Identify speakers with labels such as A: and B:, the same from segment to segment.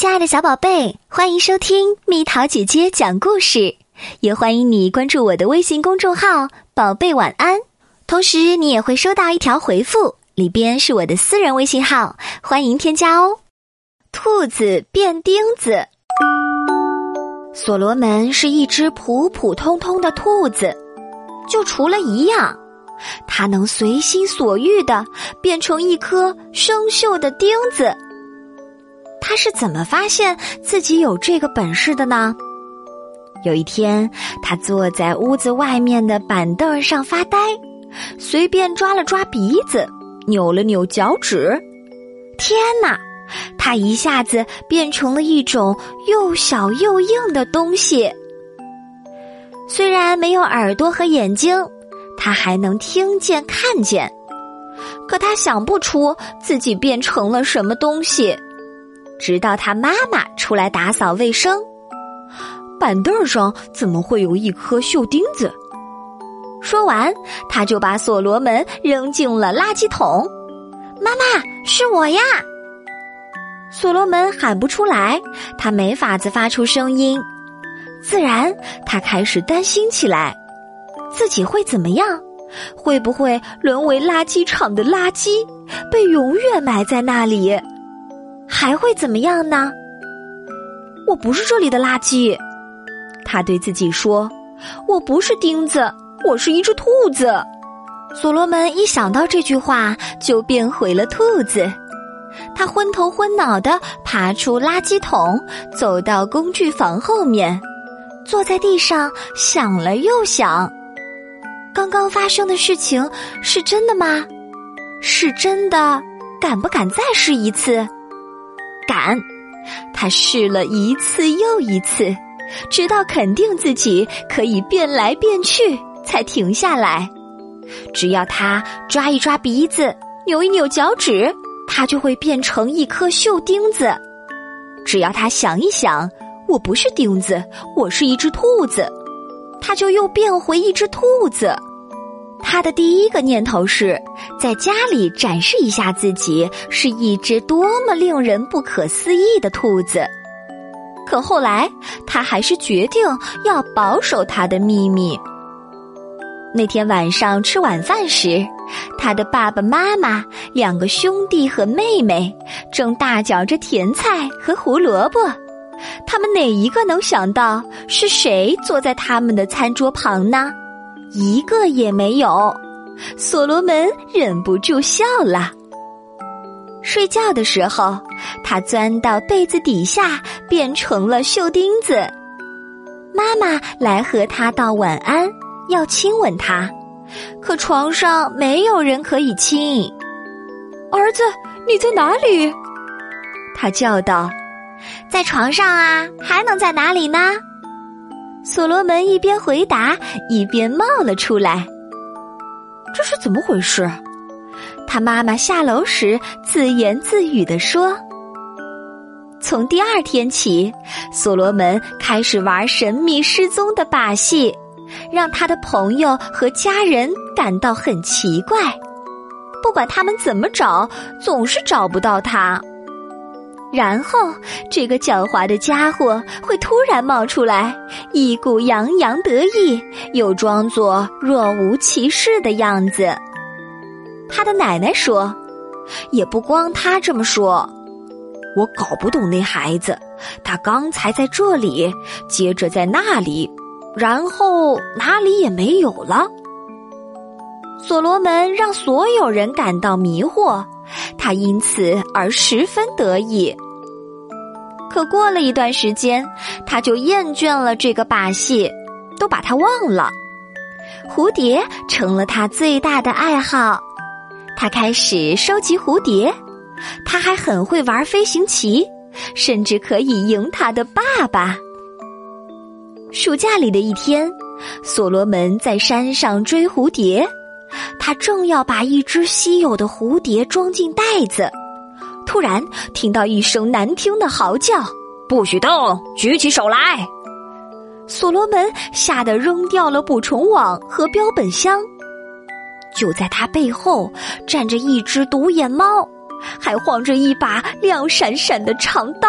A: 亲爱的小宝贝，欢迎收听蜜桃姐姐讲故事，也欢迎你关注我的微信公众号“宝贝晚安”。同时，你也会收到一条回复，里边是我的私人微信号，欢迎添加哦。兔子变钉子，所罗门是一只普普通通的兔子，就除了一样，它能随心所欲的变成一颗生锈的钉子。他是怎么发现自己有这个本事的呢？有一天，他坐在屋子外面的板凳上发呆，随便抓了抓鼻子，扭了扭脚趾。天哪！他一下子变成了一种又小又硬的东西。虽然没有耳朵和眼睛，他还能听见、看见，可他想不出自己变成了什么东西。直到他妈妈出来打扫卫生，板凳上怎么会有一颗锈钉子？说完，他就把所罗门扔进了垃圾桶。妈妈，是我呀！所罗门喊不出来，他没法子发出声音。自然，他开始担心起来：自己会怎么样？会不会沦为垃圾场的垃圾，被永远埋在那里？还会怎么样呢？我不是这里的垃圾，他对自己说：“我不是钉子，我是一只兔子。”所罗门一想到这句话，就变回了兔子。他昏头昏脑的爬出垃圾桶，走到工具房后面，坐在地上想了又想：刚刚发生的事情是真的吗？是真的，敢不敢再试一次？敢！他试了一次又一次，直到肯定自己可以变来变去，才停下来。只要他抓一抓鼻子，扭一扭脚趾，他就会变成一颗锈钉子。只要他想一想，我不是钉子，我是一只兔子，他就又变回一只兔子。他的第一个念头是在家里展示一下自己是一只多么令人不可思议的兔子，可后来他还是决定要保守他的秘密。那天晚上吃晚饭时，他的爸爸妈妈、两个兄弟和妹妹正大嚼着甜菜和胡萝卜，他们哪一个能想到是谁坐在他们的餐桌旁呢？一个也没有，所罗门忍不住笑了。睡觉的时候，他钻到被子底下，变成了绣钉子。妈妈来和他道晚安，要亲吻他，可床上没有人可以亲。儿子，你在哪里？他叫道：“在床上啊，还能在哪里呢？”所罗门一边回答，一边冒了出来。这是怎么回事？他妈妈下楼时自言自语地说：“从第二天起，所罗门开始玩神秘失踪的把戏，让他的朋友和家人感到很奇怪。不管他们怎么找，总是找不到他。”然后，这个狡猾的家伙会突然冒出来，一股洋洋得意，又装作若无其事的样子。他的奶奶说：“也不光他这么说，我搞不懂那孩子。他刚才在这里，接着在那里，然后哪里也没有了。”所罗门让所有人感到迷惑。他因此而十分得意。可过了一段时间，他就厌倦了这个把戏，都把它忘了。蝴蝶成了他最大的爱好，他开始收集蝴蝶。他还很会玩飞行棋，甚至可以赢他的爸爸。暑假里的一天，所罗门在山上追蝴蝶。他正要把一只稀有的蝴蝶装进袋子，突然听到一声难听的嚎叫：“不许动！举起手来！”所罗门吓得扔掉了捕虫网和标本箱。就在他背后站着一只独眼猫，还晃着一把亮闪闪的长刀。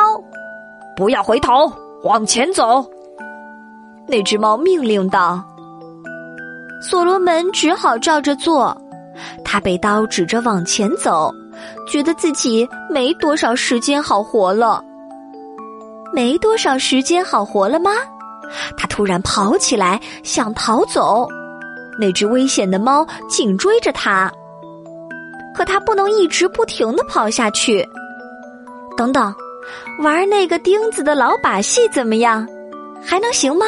B: 不要回头，往前走。”
A: 那只猫命令道。所罗门只好照着做。他被刀指着往前走，觉得自己没多少时间好活了。没多少时间好活了吗？他突然跑起来，想逃走。那只危险的猫紧追着他，可他不能一直不停的跑下去。等等，玩那个钉子的老把戏怎么样？还能行吗？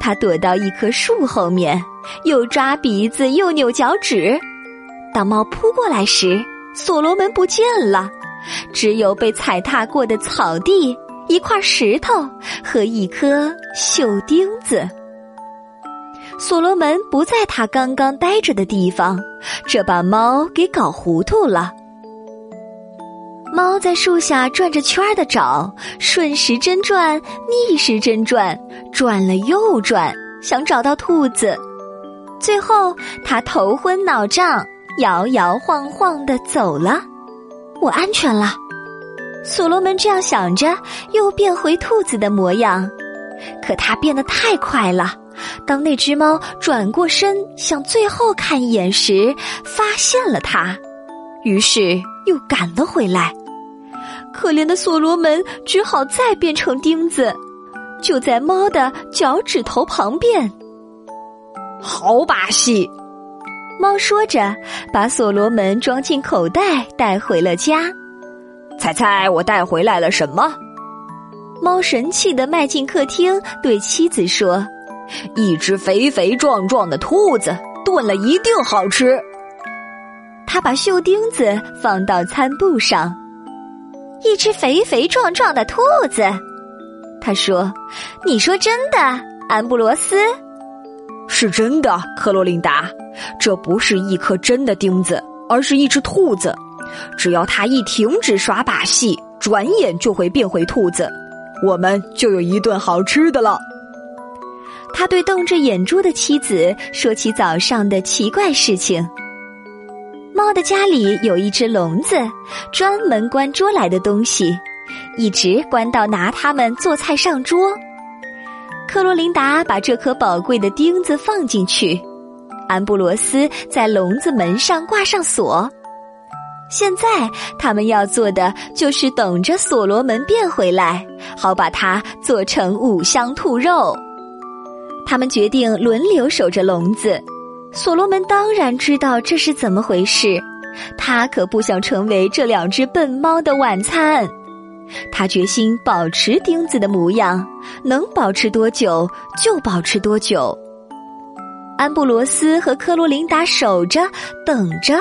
A: 他躲到一棵树后面，又抓鼻子又扭脚趾。当猫扑过来时，所罗门不见了，只有被踩踏过的草地、一块石头和一颗锈钉子。所罗门不在他刚刚待着的地方，这把猫给搞糊涂了。猫在树下转着圈儿的找，顺时针转，逆时针转，转了又转，想找到兔子。最后，它头昏脑胀，摇摇晃晃的走了。我安全了，所罗门这样想着，又变回兔子的模样。可它变得太快了，当那只猫转过身想最后看一眼时，发现了它，于是又赶了回来。可怜的所罗门只好再变成钉子，就在猫的脚趾头旁边。
B: 好把戏！
A: 猫说着，把所罗门装进口袋带回了家。
B: 猜猜我带回来了什么？
A: 猫神气的迈进客厅，对妻子说：“
B: 一只肥肥壮壮的兔子，炖了一定好吃。”
A: 他把锈钉子放到餐布上。一只肥肥壮壮的兔子，他说：“你说真的，安布罗斯？
B: 是真的，克罗琳达。这不是一颗真的钉子，而是一只兔子。只要它一停止耍把戏，转眼就会变回兔子，我们就有一顿好吃的了。”
A: 他对瞪着眼珠的妻子说起早上的奇怪事情。的家里有一只笼子，专门关捉来的东西，一直关到拿它们做菜上桌。克罗琳达把这颗宝贵的钉子放进去，安布罗斯在笼子门上挂上锁。现在他们要做的就是等着所罗门变回来，好把它做成五香兔肉。他们决定轮流守着笼子。所罗门当然知道这是怎么回事，他可不想成为这两只笨猫的晚餐。他决心保持钉子的模样，能保持多久就保持多久。安布罗斯和科罗琳达守着，等着。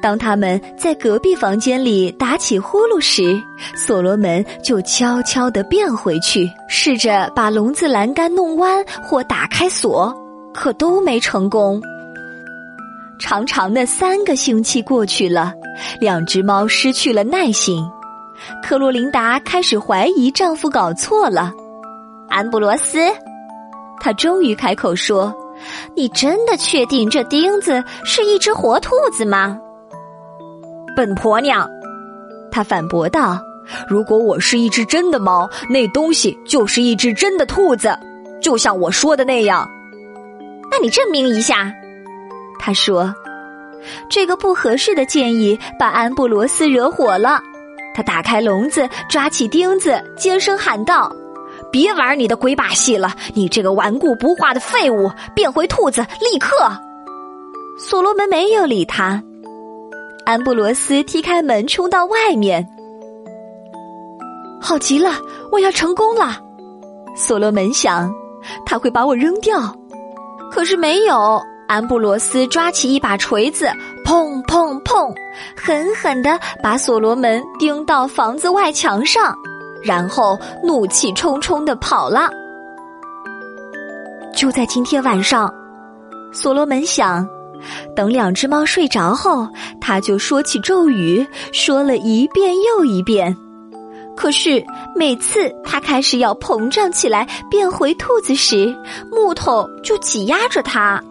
A: 当他们在隔壁房间里打起呼噜时，所罗门就悄悄地变回去，试着把笼子栏杆弄弯或打开锁。可都没成功。长长的三个星期过去了，两只猫失去了耐心。克洛琳达开始怀疑丈夫搞错了。安布罗斯，他终于开口说：“你真的确定这钉子是一只活兔子吗？”
B: 笨婆娘，他反驳道：“如果我是一只真的猫，那东西就是一只真的兔子，就像我说的那样。”
A: 那你证明一下，他说：“这个不合适的建议把安布罗斯惹火了。他打开笼子，抓起钉子，尖声喊道：‘别玩你的鬼把戏了！你这个顽固不化的废物，变回兔子，立刻！’所罗门没有理他。安布罗斯踢开门，冲到外面。好极了，我要成功了！所罗门想，他会把我扔掉。”可是没有，安布罗斯抓起一把锤子，砰砰砰，狠狠地把所罗门钉到房子外墙上，然后怒气冲冲地跑了。就在今天晚上，所罗门想，等两只猫睡着后，他就说起咒语，说了一遍又一遍。可是每次他开始要膨胀起来变回兔子时，木头就挤压着他，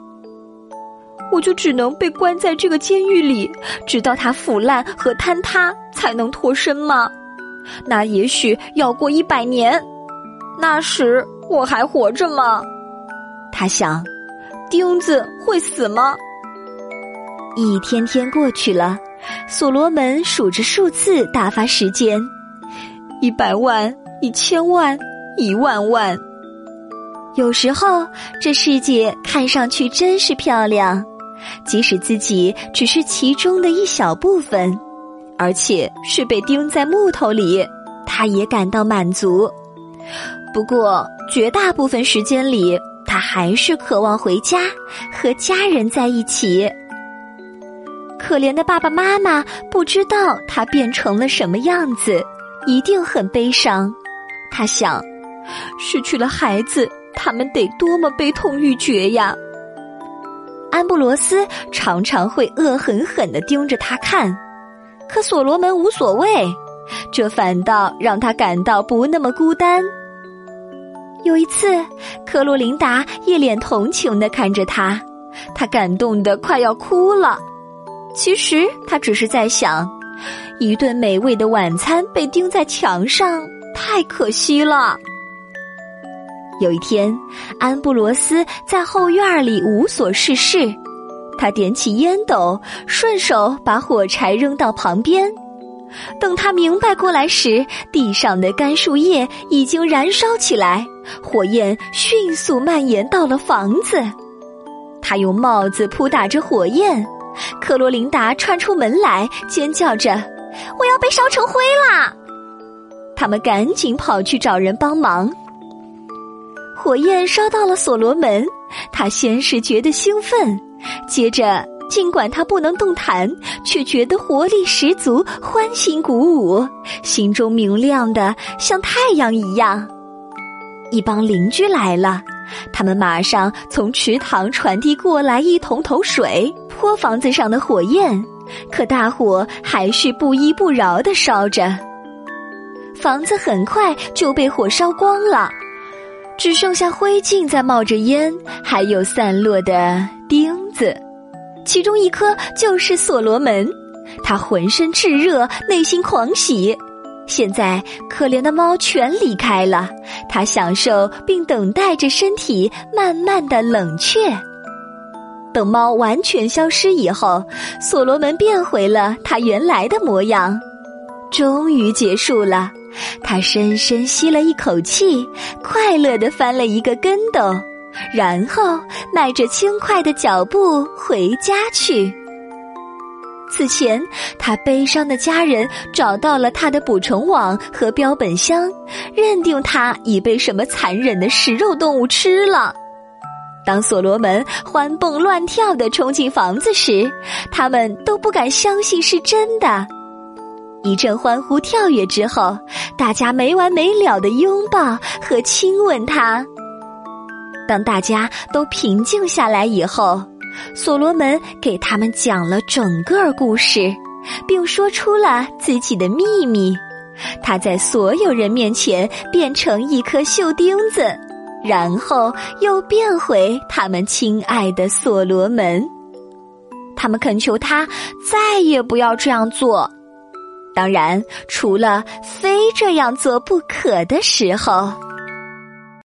A: 我就只能被关在这个监狱里，直到它腐烂和坍塌才能脱身吗？
B: 那也许要过一百年，那时我还活着吗？他想，钉子会死吗？
A: 一天天过去了，所罗门数着数字打发时间，
B: 一百万、一千万、一万万。
A: 有时候，这世界看上去真是漂亮，即使自己只是其中的一小部分，而且是被钉在木头里，他也感到满足。不过，绝大部分时间里，他还是渴望回家，和家人在一起。可怜的爸爸妈妈不知道他变成了什么样子，一定很悲伤。他想，失去了孩子，他们得多么悲痛欲绝呀！安布罗斯常常会恶狠狠地盯着他看，可所罗门无所谓，这反倒让他感到不那么孤单。有一次，克洛琳达一脸同情地看着他，他感动得快要哭了。其实他只是在想，一顿美味的晚餐被钉在墙上，太可惜了。有一天，安布罗斯在后院里无所事事，他点起烟斗，顺手把火柴扔到旁边。等他明白过来时，地上的干树叶已经燃烧起来，火焰迅速蔓延到了房子。他用帽子扑打着火焰。克罗琳达窜出门来，尖叫着：“我要被烧成灰啦！”他们赶紧跑去找人帮忙。火焰烧到了所罗门，他先是觉得兴奋，接着尽管他不能动弹，却觉得活力十足，欢欣鼓舞，心中明亮的像太阳一样。一帮邻居来了。他们马上从池塘传递过来一桶桶水，泼房子上的火焰，可大火还是不依不饶的烧着。房子很快就被火烧光了，只剩下灰烬在冒着烟，还有散落的钉子，其中一颗就是所罗门，他浑身炽热，内心狂喜。现在，可怜的猫全离开了，它享受并等待着身体慢慢的冷却。等猫完全消失以后，所罗门变回了他原来的模样。终于结束了，他深深吸了一口气，快乐的翻了一个跟斗，然后迈着轻快的脚步回家去。此前，他悲伤的家人找到了他的捕虫网和标本箱，认定他已被什么残忍的食肉动物吃了。当所罗门欢蹦乱跳的冲进房子时，他们都不敢相信是真的。一阵欢呼跳跃之后，大家没完没了的拥抱和亲吻他。当大家都平静下来以后。所罗门给他们讲了整个故事，并说出了自己的秘密。他在所有人面前变成一颗锈钉子，然后又变回他们亲爱的所罗门。他们恳求他再也不要这样做，当然，除了非这样做不可的时候。